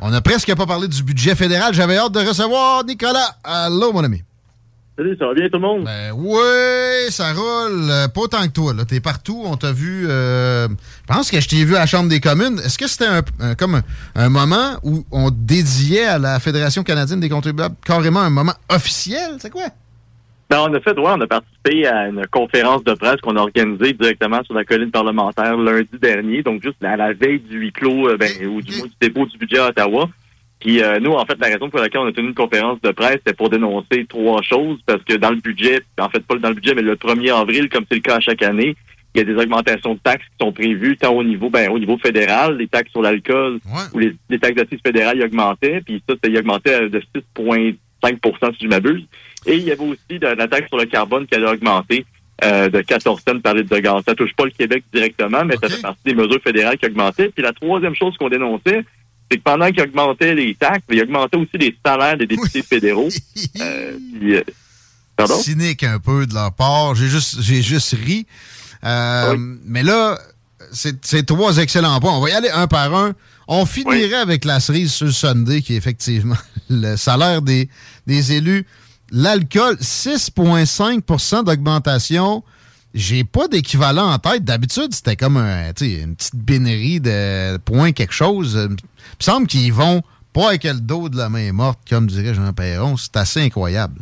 On n'a presque pas parlé du budget fédéral. J'avais hâte de recevoir Nicolas. Allô, mon ami. Salut, ça va bien tout le monde? Ben oui, ça roule. Euh, Pas autant que toi. Là. T'es partout. On t'a vu. euh, Je pense que je t'ai vu à la Chambre des communes. Est-ce que c'était un, un- comme un, un moment où on dédiait à la Fédération canadienne des contribuables? Carrément un moment officiel? C'est quoi? Ben, en effet, ouais, on a participé à une conférence de presse qu'on a organisée directement sur la colline parlementaire lundi dernier, donc juste à la veille du huis clos, euh, ben, ou du du dépôt du budget à Ottawa. Puis euh, nous, en fait, la raison pour laquelle on a tenu une conférence de presse, c'est pour dénoncer trois choses, parce que dans le budget, en fait, pas dans le budget, mais le 1er avril, comme c'est le cas à chaque année, il y a des augmentations de taxes qui sont prévues, tant au niveau, ben, au niveau fédéral, les taxes sur l'alcool ou les, les taxes d'assises fédérales augmentaient, puis ça, ça augmentait de 6,5% si je m'abuse. Et il y avait aussi de, la taxe sur le carbone qui allait augmenter euh, de 14 cents par litre de gaz. Ça touche pas le Québec directement, mais ça fait partie des mesures fédérales qui augmentaient. Puis la troisième chose qu'on dénonçait, c'est que pendant qu'ils augmentaient les taxes, il augmentait aussi les salaires des députés fédéraux. Euh, puis, euh, pardon? cynique un peu de leur part. J'ai juste, j'ai juste ri. Euh, Mais là, c'est c'est trois excellents points. On va y aller un par un. On finirait avec la cerise sur le Sunday, qui est effectivement le salaire des, des élus. L'alcool, 6,5% d'augmentation. J'ai pas d'équivalent en tête. D'habitude, c'était comme un, une petite bénérie de point quelque chose. Il me semble qu'ils vont pas avec le dos de la main morte, comme dirait Jean Perron. C'est assez incroyable.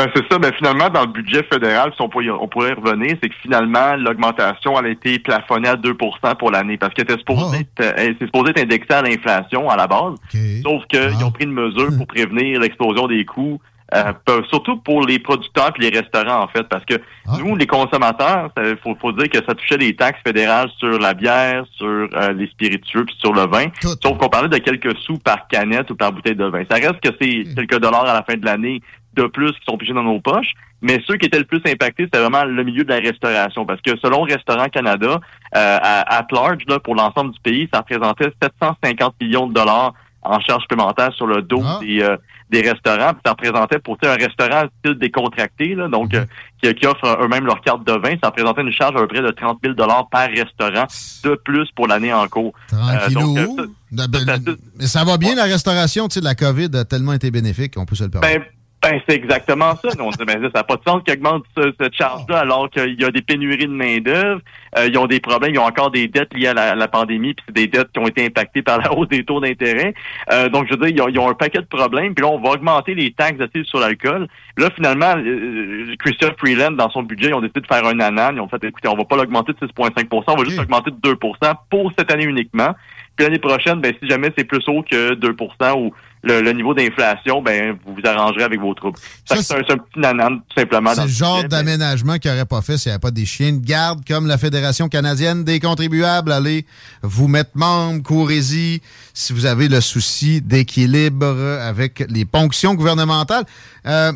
Ben c'est ça. Ben finalement, dans le budget fédéral, si on pourrait, on pourrait revenir, c'est que finalement, l'augmentation elle a été plafonnée à 2% pour l'année parce qu'elle était supposée, être, euh, elle- c'est supposé être indexée à l'inflation à la base. Sauf qu'ils ont pris une mesure pour prévenir l'explosion des coûts. euh, surtout pour les producteurs et les restaurants en fait parce que nous les consommateurs il faut, faut dire que ça touchait les taxes fédérales sur la bière sur euh, les spiritueux puis sur le vin. Sauf qu'on parlait de quelques sous par canette ou par bouteille de vin. Ça reste que c'est quelques dollars à la fin de l'année de plus qui sont pigés dans nos poches. Mais ceux qui étaient le plus impactés, c'était vraiment le milieu de la restauration. Parce que selon Restaurant Canada, euh, à, at large, là, pour l'ensemble du pays, ça représentait 750 millions de dollars en charges supplémentaires sur le dos des, euh, des restaurants. Puis ça représentait pour un restaurant style décontracté, là, donc euh, qui, qui offre eux-mêmes leur carte de vin, ça représentait une charge à peu près de 30 000 dollars par restaurant de plus pour l'année en cours. Euh, Tranquillou. donc, euh, ça- Ben, ben, mais ça va bien, la restauration. Tu sais, la COVID a tellement été bénéfique qu'on peut se le permettre. Ben, ben c'est exactement ça. On dit, ben, ça n'a pas de sens qu'ils augmentent ce- cette charge-là alors qu'il y a des pénuries de main-d'œuvre. Euh, ils ont des problèmes, ils ont encore des dettes liées à la, à la pandémie, puis c'est des dettes qui ont été impactées par la hausse des taux d'intérêt. Euh, donc, je veux dire, ils ont, ils ont un paquet de problèmes. Puis là, on va augmenter les taxes assises sur l'alcool. Là, finalement, euh, Christian Freeland, dans son budget, ils ont décidé de faire un anan. Ils ont fait, écoutez, on va pas l'augmenter de 6,5% on va juste l'augmenter de 2% pour cette année uniquement. Puis l'année prochaine, ben, si jamais c'est plus haut que 2% ou le, le niveau d'inflation, ben, vous vous arrangerez avec vos troubles. Ça, c'est un, petit nanan, tout simplement. C'est le genre d'aménagement qu'il n'aurait pas fait s'il n'y avait pas des chiens de garde comme la Fédération canadienne des contribuables. Allez vous mettre membre, courez-y si vous avez le souci d'équilibre avec les ponctions gouvernementales. Euh,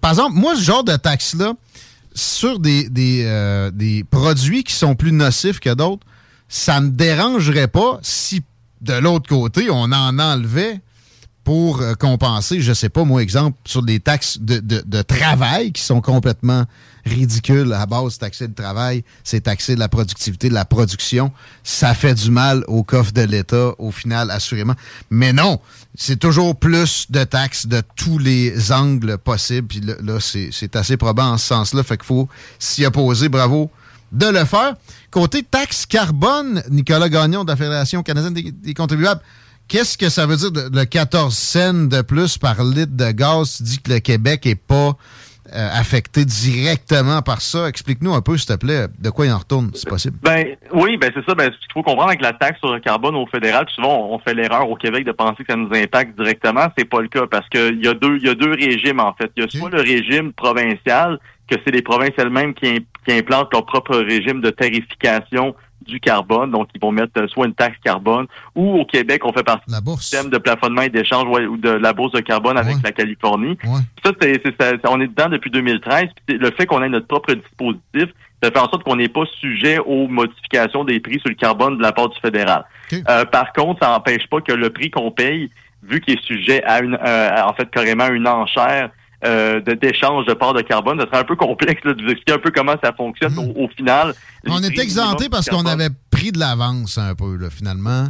par exemple, moi, ce genre de taxe-là, sur des, des, euh, des produits qui sont plus nocifs que d'autres, ça me dérangerait pas si, de l'autre côté, on en enlevait pour euh, compenser, je sais pas, moi, exemple, sur des taxes de, de- de travail qui sont complètement ridicules. À base, taxer le travail, c'est taxer la productivité, la production. Ça fait du mal au coffre de l'État, au final, assurément. Mais non, c'est toujours plus de taxes de tous les angles possibles. Puis là, là, c'est assez probant en ce sens-là. Fait qu'il faut s'y opposer. Bravo de le faire. Côté taxe carbone, Nicolas Gagnon de la Fédération canadienne des, contribuables, qu'est-ce que ça veut dire de, le 14 cents de plus par litre de gaz? Tu dis que le Québec est pas euh, affecté directement par ça. Explique-nous un peu, s'il te plaît, de quoi il en retourne, c'est possible. Ben oui, ben c'est ça. Ben, ce qu'il faut comprendre avec la taxe sur le carbone au fédéral, souvent on fait l'erreur au Québec de penser que ça nous impacte directement. C'est pas le cas parce qu'il y a deux, il y a deux régimes en fait. Il y a soit le régime provincial, que c'est les provinces elles-mêmes qui, qui implantent leur propre régime de tarification du carbone. Donc, ils vont mettre euh, soit une taxe carbone ou au Québec, on fait partie du système de plafonnement et d'échange ou de la bourse de carbone avec la Californie. Ça, c'est, on est dedans depuis 2013. le fait qu'on ait notre propre dispositif, ça fait en sorte qu'on n'est pas sujet aux modifications des prix sur le carbone de la part du fédéral. Euh, par contre, ça n'empêche pas que le prix qu'on paye, vu qu'il est sujet à une, euh, en fait, carrément une enchère euh, d'échange de parts de carbone. Ça serait un peu complexe de vous expliquer un peu comment ça fonctionne mhm. au, final. On est exempté parce qu'on avait pris de l'avance un peu, là, finalement.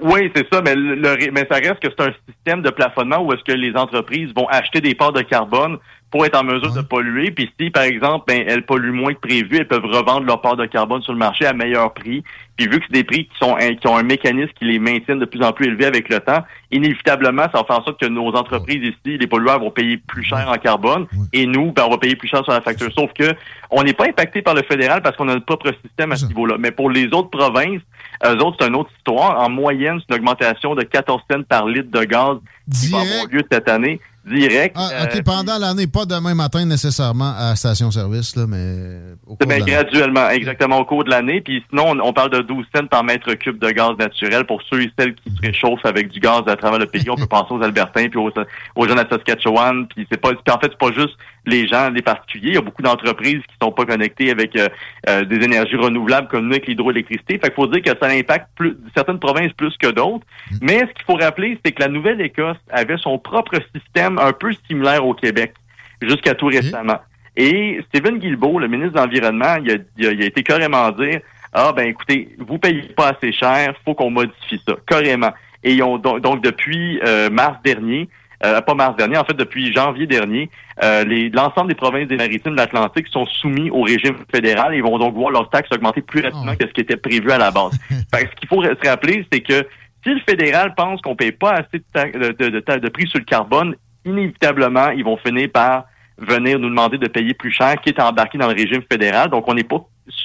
Oui, c'est ça, mais, le, mais ça reste que c'est un système de plafonnement où est-ce que les entreprises vont acheter des parts de carbone pour être en mesure de polluer. Puis si, par exemple, ben, elles polluent moins que prévu, elles peuvent revendre leur part de carbone sur le marché à meilleur prix. Puis vu que c'est des prix qui sont qui ont un mécanisme qui les maintient de plus en plus élevés avec le temps, inévitablement, ça va faire en sorte que nos entreprises ici, les pollueurs, vont payer plus cher en carbone. Et nous, ben, on va payer plus cher sur la facture. Sauf que on n'est pas impacté par le fédéral parce qu'on a notre propre système à ce niveau-là. Mais pour les autres provinces, eux autres, c'est une autre histoire. En moyenne, c'est une augmentation de 14 cents par litre de gaz qui va avoir lieu cette année direct. Ah, OK, euh, pendant l'année, pas demain matin nécessairement à station-service, là, mais au cours bien, graduellement, exactement au cours de l'année. Puis sinon, on, parle de 12 cents par mètre cube de gaz naturel pour ceux et celles qui se réchauffent avec du gaz à travers le pays. On peut penser aux Albertains puis aux, aux gens de Saskatchewan. Puis c'est pas, en fait, c'est pas juste les gens, les particuliers. Il y a beaucoup d'entreprises qui sont pas connectées avec euh, euh, des énergies renouvelables comme nous avec l'hydroélectricité. Fait qu'il faut dire que ça impacte plus, certaines provinces plus que d'autres. Mm. Mais ce qu'il faut rappeler, c'est que la Nouvelle-Écosse avait son propre système un peu similaire au Québec jusqu'à tout récemment. Et Stephen Guilbeault, le ministre de l'Environnement, il a, il, a, été carrément dire Ah ben écoutez, vous payez pas assez cher, faut qu'on modifie ça, carrément. Et ils ont donc, depuis euh, mars dernier, euh, pas mars dernier, en fait depuis janvier dernier, euh, l'ensemble des provinces des maritimes de l'Atlantique sont soumis au régime fédéral et vont donc voir leurs taxes augmenter plus rapidement ah que ce qui était prévu à la base. ce qu'il faut se rappeler, c'est que si le fédéral pense qu'on paye pas assez de, de, de, de, prix sur le carbone, inévitablement, ils vont finir par venir nous demander de payer plus cher, qui est embarqué dans le régime fédéral. Donc, on n'est pas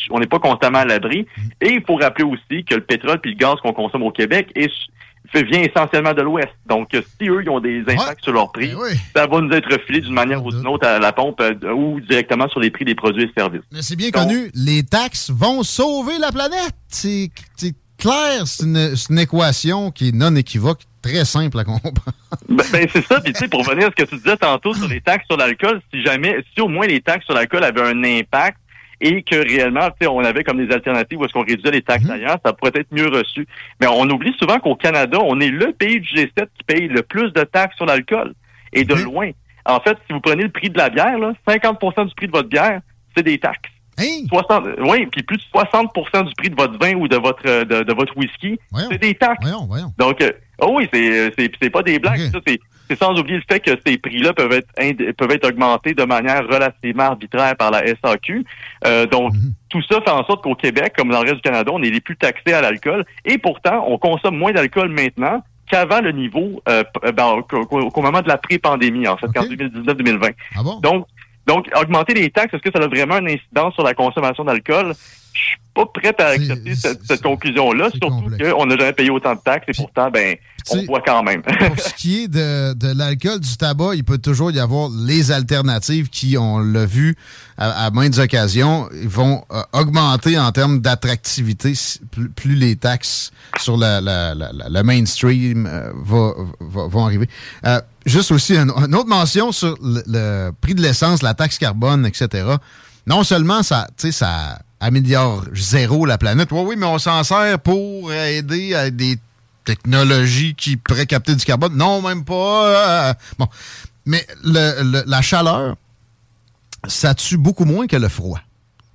on n'est pas constamment à l'abri. Et il faut rappeler aussi que le pétrole puis le gaz qu'on consomme au Québec est vient essentiellement de l'Ouest. Donc, si eux, ils ont des impacts sur leur prix, ben ça va nous être refilé d'une manière ou d'une autre à la pompe euh, ou directement sur les prix des produits et services. Mais c'est bien connu, les taxes vont sauver la planète. C'est clair, c'est une, équation qui est non équivoque, très simple à comprendre. Ben, ben, c'est ça, puis tu sais, pour revenir à ce que tu disais tantôt sur les taxes sur l'alcool, si jamais, si au moins les taxes sur l'alcool avaient un impact, et que réellement, on avait comme des alternatives où est-ce qu'on réduisait les taxes mhm. ailleurs, ça pourrait être mieux reçu. Mais on oublie souvent qu'au Canada, on est le pays du G7 qui paye le plus de taxes sur l'alcool. Et de loin. En fait, si vous prenez le prix de la bière, là, 50% du prix de votre bière, c'est des taxes. 60, oui, puis plus de 60% du prix de votre vin ou de votre de, votre whisky, c'est des taxes. Donc, euh, oh oui, c'est c'est pas des blagues, ça, c'est sans oublier le fait que ces prix-là peuvent être peuvent être augmentés de manière relativement arbitraire par la SAQ. Euh, donc, mhm. tout ça fait en sorte qu'au Québec, comme dans le reste du Canada, on est les plus taxés à l'alcool. Et pourtant, on consomme moins d'alcool maintenant qu'avant le niveau, euh, ben, qu'au moment de la pré-pandémie, en fait, qu'en 2019-2020. Ah donc, donc, augmenter les taxes, est-ce que ça a vraiment un incidence sur la consommation d'alcool? Je suis pas prêt à accepter cette, conclusion-là, surtout qu'on n'a jamais payé autant de taxes et pourtant, ben, on voit quand même. pour ce qui est de, de l'alcool, du tabac, il peut toujours y avoir les alternatives qui, on l'a vu à, maintes occasions, vont euh, augmenter en termes d'attractivité plus, les taxes sur la, la, la, mainstream euh, vont arriver. Euh, juste aussi une, autre mention sur le, prix de l'essence, la taxe carbone, etc. Non seulement ça, ça améliore zéro la planète, oui, oui, mais on s'en sert pour aider à des technologie qui pourrait capter du carbone. Non, même pas. bon. Mais la chaleur, ça tue beaucoup moins que le froid.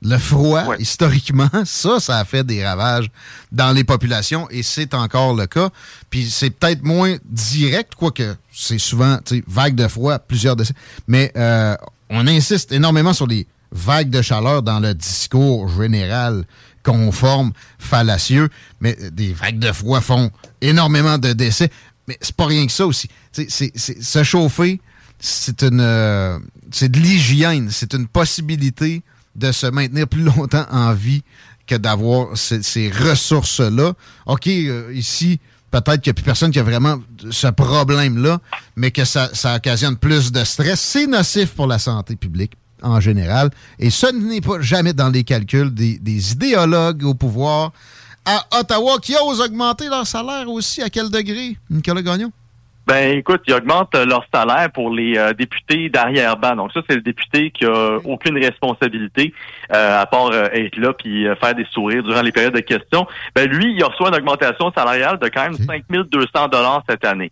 Le froid, historiquement, ça, ça a fait des ravages dans les populations et c'est encore le cas. Puis c'est peut-être moins direct, quoique c'est souvent vague de froid, plusieurs décès. Mais euh, on insiste énormément sur les vague de chaleur dans le discours général conforme, fallacieux, mais des vagues de froid font énormément de décès. Mais c'est pas rien que ça aussi. C'est, se chauffer, c'est une euh, c'est de l'hygiène, c'est une possibilité de se maintenir plus longtemps en vie que d'avoir ces, ressources-là. OK, euh, ici, peut-être qu'il n'y a plus personne qui a vraiment ce problème-là, mais que ça, occasionne plus de stress. C'est nocif pour la santé publique en général. Et ce n'est pas jamais dans les calculs des, des idéologues au pouvoir à Ottawa qui osent augmenter leur salaire aussi. À quel degré, Nicolas Gagnon? Ben écoute, ils augmentent euh, leur salaire pour les euh, députés d'arrière-ban. Donc ça, c'est le député qui a aucune responsabilité euh, à part être là puis faire des sourires durant les périodes de questions. Ben lui, il reçoit une augmentation salariale de quand même 5200 dollars cette année.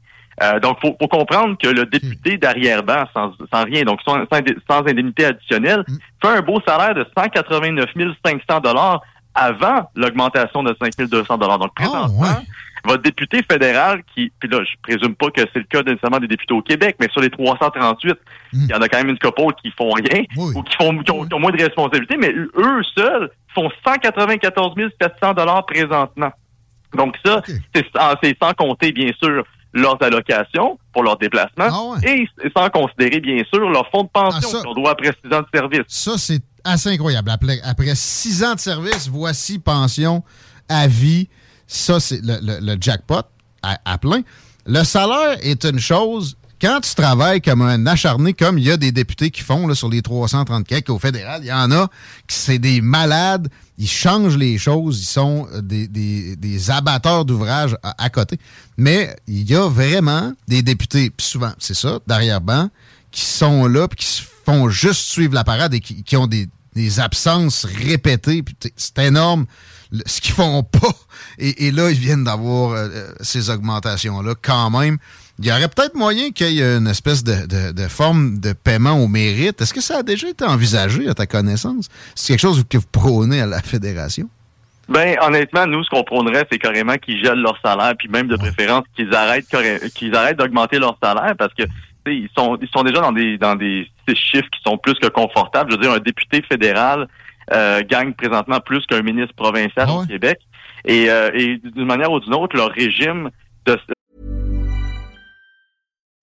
Donc, faut, faut comprendre que le député d'arrière-ban, sans, sans rien, donc sans, sans indemnité additionnelle, mm. fait un beau salaire de 189 500 dollars avant l'augmentation de 5200 dollars. Donc, ah, présentement, votre député fédéral qui, puis là, je présume pas que c'est le cas nécessairement des députés au Québec, mais sur les 338, hmm. il y en a quand même une couple qui font rien ou qui font qui ont, moins de responsabilités, mais eux seuls font 194 700 dollars présentement. Donc ça, c'est sans compter bien sûr leurs allocations pour leurs déplacements ah et sans considérer bien sûr leur fonds de pension ah, qu'on doit après six ans de service. Ça, c'est assez incroyable. Après, après six ans de service, voici pension à vie ça, c'est le, jackpot à, plein. Le salaire est une chose. Quand tu travailles comme un acharné, comme il y a des députés qui font là, sur les 330 quelques au fédéral, il y en a qui c'est des malades, ils changent les choses, ils sont des, des, abatteurs d'ouvrages à, côté. Mais il y a vraiment des députés, puis souvent, c'est ça, derrière-ban, qui sont là, puis qui se font juste suivre la parade et qui, ont des, des absences répétées. C'est énorme ce qu'ils font pas. Et, là, ils viennent d'avoir euh, euh, ces augmentations-là quand même. Il y aurait peut-être moyen qu'il y ait une espèce de, forme de paiement au mérite. Est-ce que ça a déjà été envisagé à ta connaissance? C'est quelque chose que vous prônez à la Fédération? Ben, honnêtement, nous, ce qu'on prônerait, c'est carrément qu'ils gèlent leur salaire, puis même de préférence qu'ils arrêtent qu'ils arrêtent d'augmenter leur salaire parce que ils sont ils sont déjà dans des dans des chiffres qui sont plus que confortables. Je veux dire, un député fédéral euh, gagnent présentement plus qu'un ministre provincial ah au Québec. Et, euh, et d'une manière ou d'une autre, leur régime de...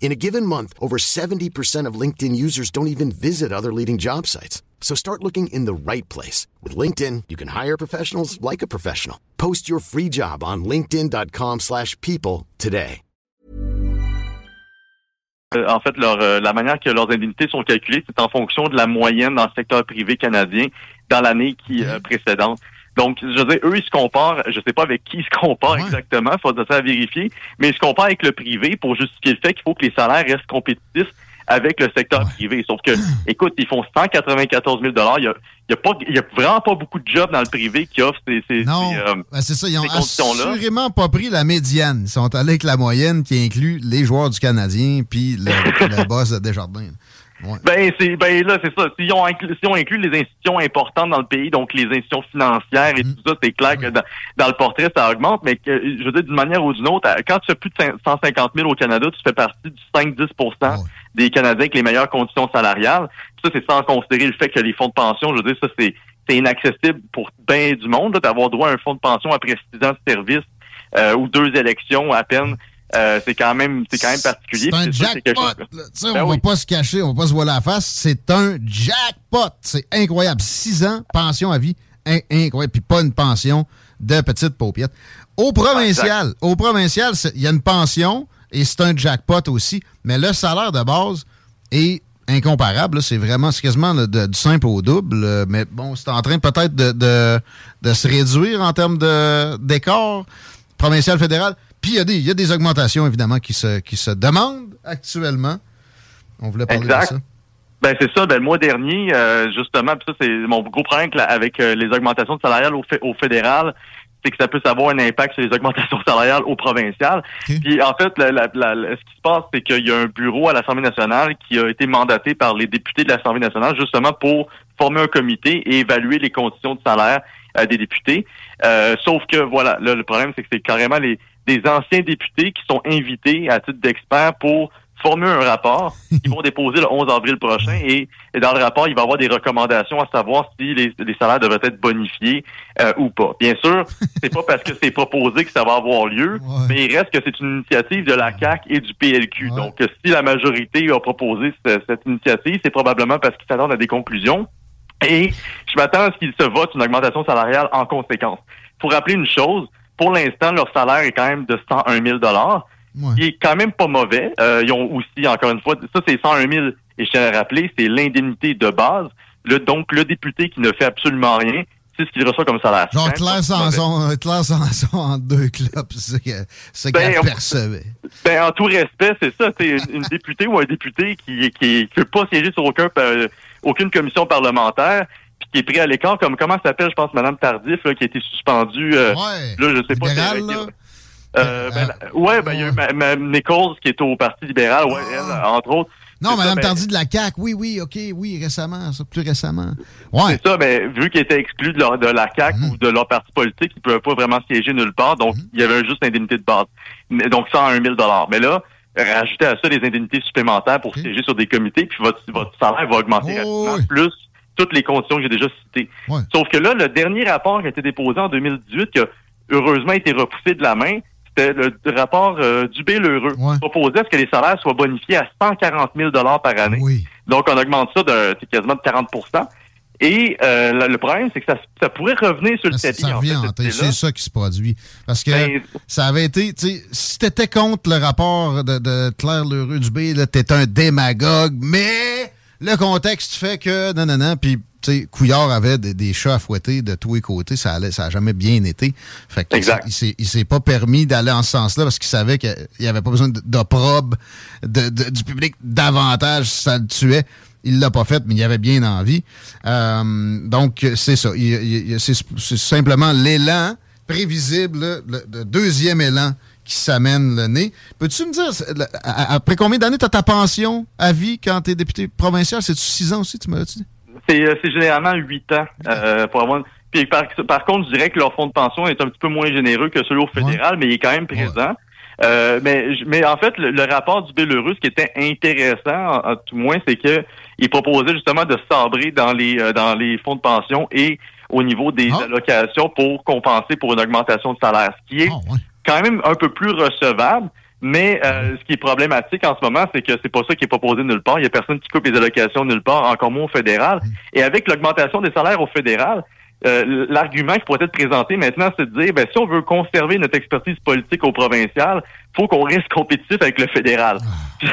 In a given month, over 70% of LinkedIn users don't even visit other leading job sites. So start looking in the right place. With LinkedIn, you can hire professionals like a professional. Post your free job on linkedin.com slash people today. Euh, en fait, leur, euh, la manière que leurs indemnités sont calculées, c'est en fonction de la moyenne dans le secteur privé canadien dans l'année qui euh, mhm. précédente. Donc, je veux dire, eux, ils se comparent, je sais pas avec qui ils se comparent exactement, il faudra ça à vérifier, mais ils se comparent avec le privé pour justifier le fait qu'il faut que les salaires restent compétitifs avec le secteur privé. Sauf que, écoute, ils font 194 000 Il y a, y a, pas, y a vraiment pas beaucoup de jobs dans le privé qui offrent ces, ces, non, euh, ben, c'est ça, ils ont assurément pas pris la médiane. Ils sont allés avec la moyenne qui inclut les joueurs du Canadien puis le, le boss de Desjardins. Ben c'est ben là c'est ça. Si on, inclut, si on inclut les institutions importantes dans le pays, donc les institutions financières et mm. tout ça, c'est clair que dans, le portrait ça augmente, mais que, je veux dire d'une manière ou d'une autre, quand tu fais plus de 150 000 au Canada, tu fais partie du 5-10% des Canadiens avec les meilleures conditions salariales. ça c'est sans considérer le fait que les fonds de pension, je veux dire ça c'est c'est inaccessible pour bien du monde d'avoir droit à un fonds de pension après six ans de service euh, ou deux élections à peine. Euh, c'est quand même c'est quand même particulier. C'est un jackpot. Ben on va pas se cacher, on va pas se voir la face. C'est un jackpot. C'est incroyable. Six ans, pension à vie, incroyable. Puis pas une pension de petites paupiètes. Au provincial, au provincial, il y a une pension et c'est un jackpot aussi, mais le salaire de base est incomparable. C'est vraiment, c'est quasiment du simple au double. Euh, mais bon, c'est en train peut-être de, de, se réduire en termes d'écart provincial, fédéral. Puis il y, y, a des augmentations, évidemment, qui se, qui se demandent actuellement. On voulait parler de ça. Ben c'est ça. Ben, le mois dernier, euh, justement, ça c'est mon gros problème avec euh, les augmentations salariales au, au fédéral, c'est que ça peut avoir un impact sur les augmentations salariales au provincial. Puis en fait, ce qui se passe, c'est qu'il y a un bureau à l'Assemblée nationale qui a été mandaté par les députés de l'Assemblée nationale justement pour former un comité et évaluer les conditions de salaire euh, des députés. Sauf que voilà, le problème, c'est que c'est carrément les des anciens députés qui sont invités à titre d'experts pour former un rapport qu'ils vont déposer le 11 avril prochain et, dans le rapport, il va y avoir des recommandations à savoir si les, salaires devraient être bonifiés euh, ou pas. Bien sûr, c'est pas parce que c'est proposé que ça va avoir lieu, mais il reste que c'est une initiative de la CAC et du PLQ. Donc, si la majorité a proposé cette, initiative, c'est probablement parce qu'ils s'attendent à des conclusions. Et je m'attends à ce qu'ils se votent une augmentation salariale en conséquence. Pour rappeler une chose, pour l'instant, leur salaire est quand même de 101 000 il est quand même pas mauvais. Euh, ils ont aussi, encore une fois, ça c'est 101 000, et je tiens à rappeler, c'est l'indemnité de base. Le, donc, le député qui ne fait absolument rien, c'est ce qu'il reçoit comme salaire. Genre Claire Sanson, Claire Sanson en deux clubs, c'est ce qu'elle ben, percevait. Ben, en tout respect, c'est ça. C'est une, une députée ou un député qui qui ne peut pas siéger sur aucun, euh, aucune commission parlementaire puis qui est pris à l'écart, comme comment s'appelle, je pense, Mme Tardif, là, qui a été suspendue. Euh, ouais, là, je sais pas. là. Euh, ben, ouais, ben, il y a eu ma, Nichols qui est au Parti libéral, ouais, elle, ah. entre autres. Non, Mme ben, Tardy de la CAQ, oui, oui, OK, oui, récemment, ça, plus récemment. Ouais. C'est ça, mais vu qu'ils étaient exclus de, leur, de la CAQ mhm. ou de leur parti politique, ils ne pouvaient pas vraiment siéger nulle part, donc mhm. il y avait juste l'indemnité de base. Donc 101 000 Mais là, rajoutez à ça des indemnités supplémentaires pour siéger sur des comités, puis votre, votre salaire va augmenter oh, rapidement, plus toutes les conditions que j'ai déjà citées. Sauf que là, le dernier rapport qui a été déposé en 2018, qui a heureusement été repoussé de la main, c'était le rapport euh, du Bélheureux. Ouais. proposait que les salaires soient bonifiés à 140 000 par année. Donc, on augmente ça de quasiment de 40% et euh, le problème, c'est que ça, pourrait revenir sur le tapis. Ça revient c'est ça qui se produit. Parce que ben, ça avait été, si t'étais contre le rapport de, de Claire Lheureux du B, t'es un démagogue, mais le contexte fait que, non, non, non, puis Couillard avait des, chats à fouetter de tous les côtés. Ça allait, ça a jamais bien été. Fait que exact. Il s'est pas permis d'aller en ce sens-là parce qu'il savait qu'il n'y avait pas besoin d'opprobre de, du public davantage si ça le tuait. Il l'a pas fait, mais il avait bien envie. Euh, donc, c'est ça. C'est simplement l'élan prévisible, le, deuxième élan qui s'amène le nez. Peux-tu me dire, après combien d'années tu as ta pension à vie quand tu es député provincial? C'est-tu six ans aussi, tu m'as dit? Euh, c'est généralement huit ans euh, pour avoir. Puis par, contre, je dirais que leur fonds de pension est un petit peu moins généreux que celui au fédéral, mais il est quand même présent. Euh, mais, mais en fait, le, rapport du Bélarus, ce qui était intéressant, en, tout moins, c'est que il proposait justement de sabrer dans les dans les fonds de pension et au niveau des ah. allocations pour compenser pour une augmentation de salaire, ce qui est ah, quand même un peu plus recevable. Mais euh, ce qui est problématique en ce moment, c'est que c'est pas ça qui est proposé nulle part. Il y a personne qui coupe les allocations nulle part, encore moins au fédéral. Et avec l'augmentation des salaires au fédéral, euh, l'argument qui pourrait être présenté maintenant, c'est de dire, ben, si on veut conserver notre expertise politique au provincial, faut qu'on reste compétitif avec le fédéral. Puis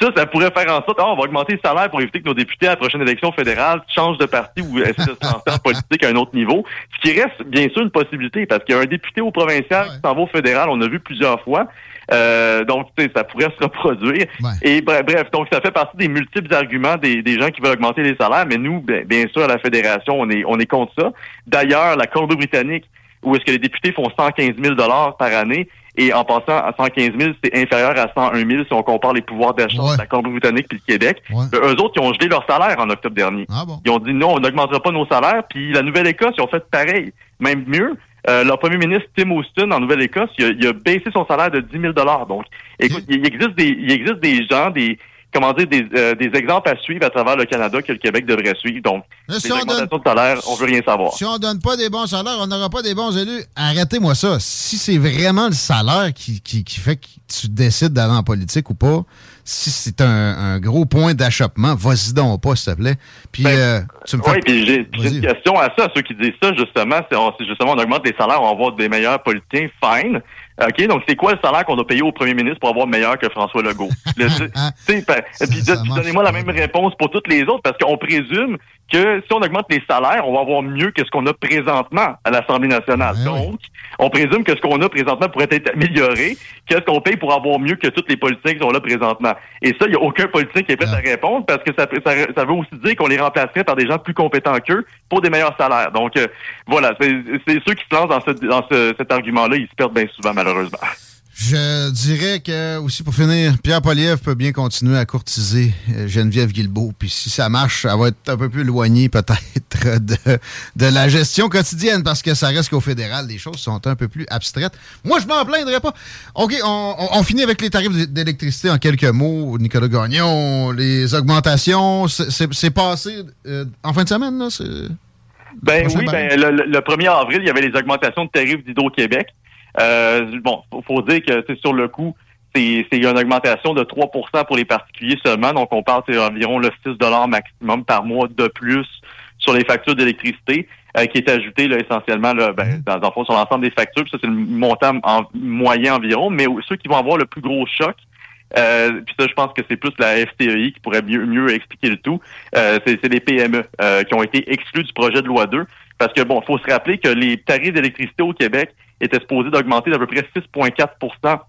ça, ça pourrait faire en sorte, oh, on va augmenter le salaire pour éviter que nos députés à la prochaine élection fédérale changent de parti ou essaient de se lancer en politique à un autre niveau. Ce qui reste, bien sûr, une possibilité, parce qu'il y a un député au provincial qui s'en va au fédéral, on a vu plusieurs fois. Euh, donc, ça pourrait se reproduire. Et bref, donc ça fait partie des multiples arguments des, gens qui veulent augmenter les salaires, mais nous, ben, bien, sûr, à la Fédération, on est, on est contre ça. D'ailleurs, la Colombie-Britannique, où est-ce que les députés font 115 000 par année, et en passant à 115 000, c'est inférieur à 101 000 si on compare les pouvoirs d'achat de la Colombie-Britannique puis le Québec. eux autres, ils ont gelé leur salaire en octobre dernier. Ah ils ont dit non, on n'augmentera pas nos salaires. Puis la Nouvelle-Écosse, ils ont fait pareil. Même mieux, euh, leur premier ministre Tim Houston en Nouvelle-Écosse, il, a, baissé son salaire de 10 000 Donc, écoute, il existe des, il existe des gens, des, comment dire, des, euh, des exemples à suivre à travers le Canada que le Québec devrait suivre. Donc, si les on augmentations de salaire, on veut rien savoir. Si on donne pas des bons salaires, on n'aura pas des bons élus. Arrêtez-moi ça. Si c'est vraiment le salaire qui, qui, qui fait que tu décides d'aller en politique ou pas, si c'est un, un gros point d'achoppement, vas-y donc pas, s'il te plaît. Puis euh, tu me fais... Oui, puis j'ai une question à ça, à ceux qui disent ça, justement, c'est justement on augmente les salaires, on va avoir des meilleurs politiciens, fine. OK, donc c'est quoi le salaire qu'on a payé au premier ministre pour avoir meilleur que François Legault? Le- pa- puis donnez-moi la même réponse pour toutes les autres, parce qu'on présume que si on augmente les salaires, on va avoir mieux que ce qu'on a présentement à l'Assemblée nationale. Ouais, donc, on présume que ce qu'on a présentement pourrait être amélioré. Qu'est-ce qu'on paye pour avoir mieux que tous les politiciens qui sont là présentement? Et ça, il n'y a aucun politicien qui est prêt Ouais. à répondre parce que ça, ça, ça veut aussi dire qu'on les remplacerait par des gens plus compétents qu'eux pour des meilleurs salaires. Donc, euh, voilà, c'est c'est ceux qui se lancent dans, ce, dans ce- cet argument-là, ils se perdent bien souvent, malheureusement. Je dirais que, aussi pour finir, Pierre Poliev peut bien continuer à courtiser euh, Geneviève Guilbeault. Puis si ça marche, elle va être un peu plus éloignée peut-être de, de la gestion quotidienne parce que ça reste qu'au fédéral, les choses sont un peu plus abstraites. Moi, je m'en plaindrais pas. OK, on, on- on finit avec les tarifs d'électricité en quelques mots. Nicolas Gagnon, les augmentations, c'est- passé euh, en fin de semaine, là? Ben oui, ben, le, le- le 1er avril, il y avait les augmentations de tarifs d'Hydro-Québec. Euh, bon, faut, faut dire que c'est sur le coup, c'est une augmentation de 3% pour les particuliers seulement. Donc, on parle c'est environ le 6 maximum par mois de plus sur les factures d'électricité, euh, qui est ajouté là, essentiellement là, ben, dans, dans le fond, sur l'ensemble des factures. Puis ça, c'est le montant en, moyen environ. Mais ceux qui vont avoir le plus gros choc, euh, puis ça, je pense que c'est plus la FTEI qui pourrait mieux, mieux expliquer le tout. Euh, c'est c'est les PME euh, qui ont été exclus du projet de loi 2. Parce que, bon, il faut se rappeler que les tarifs d'électricité au Québec étaient supposés d'augmenter d'à peu près 6,4%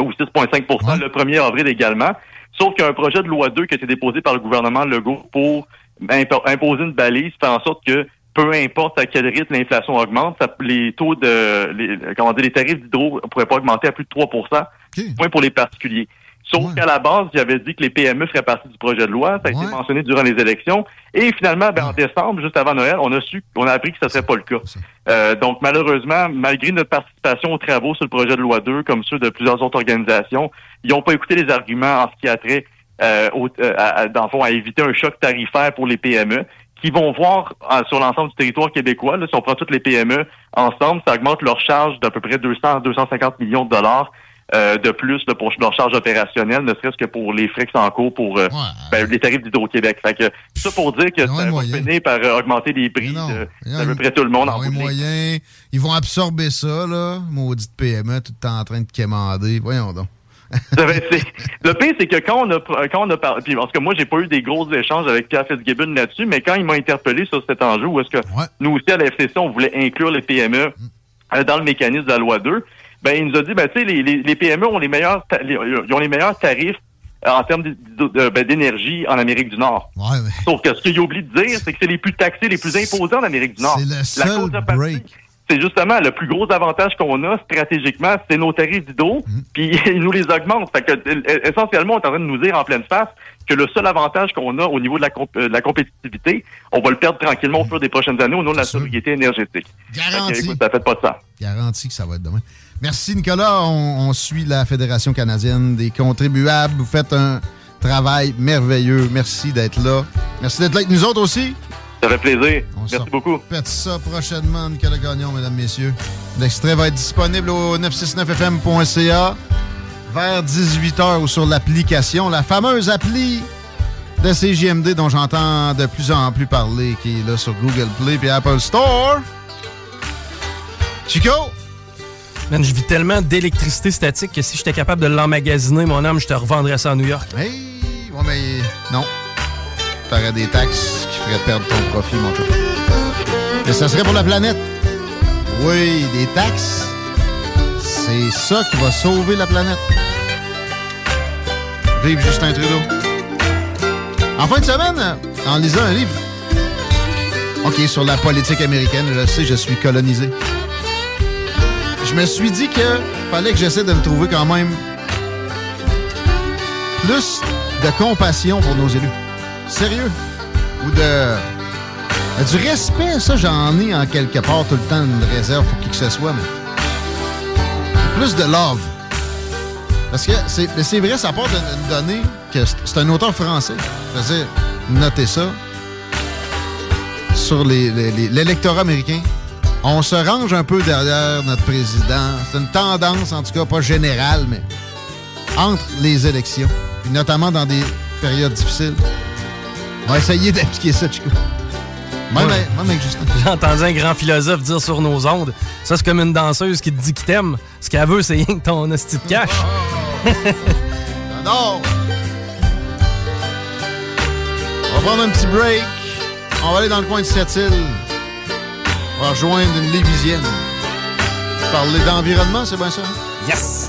ou 6,5 Ouais. le 1er avril également. Sauf qu'il y a un projet de loi 2 qui a été déposé par le gouvernement Legault pour impo- imposer une balise, faire en sorte que peu importe à quel rythme l'inflation augmente, ça- les taux de les, comment dire, les tarifs d'hydro ne pourraient pas augmenter à plus de 3 OK. point pour les particuliers. Sauf Ouais. qu'à la base, j'avais dit que les PME feraient partie du projet de loi. Ça a Ouais. été mentionné durant les élections. Et finalement, ben, en décembre, juste avant Noël, on a su, on a appris que ce serait pas le cas. Euh, donc, malheureusement, malgré notre participation aux travaux sur le projet de loi 2, comme ceux de plusieurs autres organisations, ils n'ont pas écouté les arguments en ce qui a trait, euh, au- euh, à, dans le fond, à éviter un choc tarifaire pour les PME, qui vont voir euh, sur l'ensemble du territoire québécois, là, si on prend toutes les PME ensemble, ça augmente leur charge d'à peu près 200 à 250 millions de dollars euh, de plus là, pour leur charge opérationnelle, ne serait-ce que pour les frais qui sont en cours pour euh, Ouais. ben, les tarifs d'Hydro-Québec. Fait que ça pour dire que ça va finir par euh, augmenter les prix non. de, d'à peu près tout le monde ils en moyens. Ils vont absorber ça, là. Maudite PME, tout le temps en train de quémander. Voyons donc. Le pire, c'est que quand on a quand on a parlé, puis parce que moi, j'ai pas eu des gros échanges avec Pierre Fitzgibbon là-dessus, mais quand il m'a interpellé sur cet enjeu, où est-ce que Ouais. nous aussi à la FCC, on voulait inclure les PME euh, dans le mécanisme de la loi 2, ben il nous a dit, ben tu sais, les, les, les PME ont les meilleurs les- ils ont les meilleurs tarifs euh, en termes ben, d'énergie en Amérique du Nord. Ouais, mais Sauf que ce qu'il oublie de dire, c'est que c'est les plus taxés, les plus imposés en Amérique du Nord. c'est le La seul contrepartie, break. c'est justement le plus gros avantage qu'on a stratégiquement, c'est nos tarifs d'eau, Mm. puis ils nous les augmentent. Fait que, euh, essentiellement, on est en train de nous dire en pleine face que le seul avantage qu'on a au niveau de la, comp- euh, de la compétitivité, on va le perdre tranquillement au fur des prochaines années au nom de la sobriété énergétique. Que, Garanti. écoute, ça fait pas de sens. Garanti que ça va être demain. Merci, Nicolas. On, on suit la Fédération canadienne des contribuables. Vous faites un travail merveilleux. Merci d'être là. Merci d'être là avec nous autres aussi. Ça fait plaisir. On Merci beaucoup. Faites ça prochainement, Nicolas Gagnon, mesdames, messieurs. L'extrait va être disponible au 969fm.ca vers 18h ou sur l'application, la fameuse appli de CJMD dont j'entends de plus en plus parler, qui est là sur Google Play et Apple Store. Chico! Man, je vis tellement d'électricité statique que si j'étais capable de l'emmagasiner, mon homme, je te revendrais ça à New York. Hey! Ouais, mais non. T'aurais des taxes qui feraient perdre ton profit, mon chum. Et ça serait pour la planète. Oui, des taxes. C'est ça qui va sauver la planète. Vive Justin Trudeau. En fin de semaine, en lisant un livre. OK, sur la politique américaine, je sais, je suis colonisé. Je me suis dit que fallait que j'essaie de me trouver quand même plus de compassion pour nos élus. Sérieux? Ou de. Du respect, ça, j'en ai en quelque part tout le temps une réserve pour qui que ce soit, mais. Plus de love. Parce que c'est vrai, ça porte une, donnée que c'est- un auteur français. Je dire, notez ça. Sur l'électorat américain, on se range un peu derrière notre président. C'est une tendance, en tout cas, pas générale, mais entre les élections, notamment dans des périodes difficiles. On va essayer d'appliquer ça, Chico. Même, Ouais. avec, même avec Justin. J'ai entendu un grand philosophe dire sur nos ondes, ça c'est comme une danseuse qui te dit qu'il t'aime. Ce qu'elle veut, c'est rien que ton hostie de cash. Non! On va prendre un petit break. On va aller dans le coin de Sept-Îles. On va rejoindre une Lévisienne. Parler d'environnement, c'est bien ça? Yes!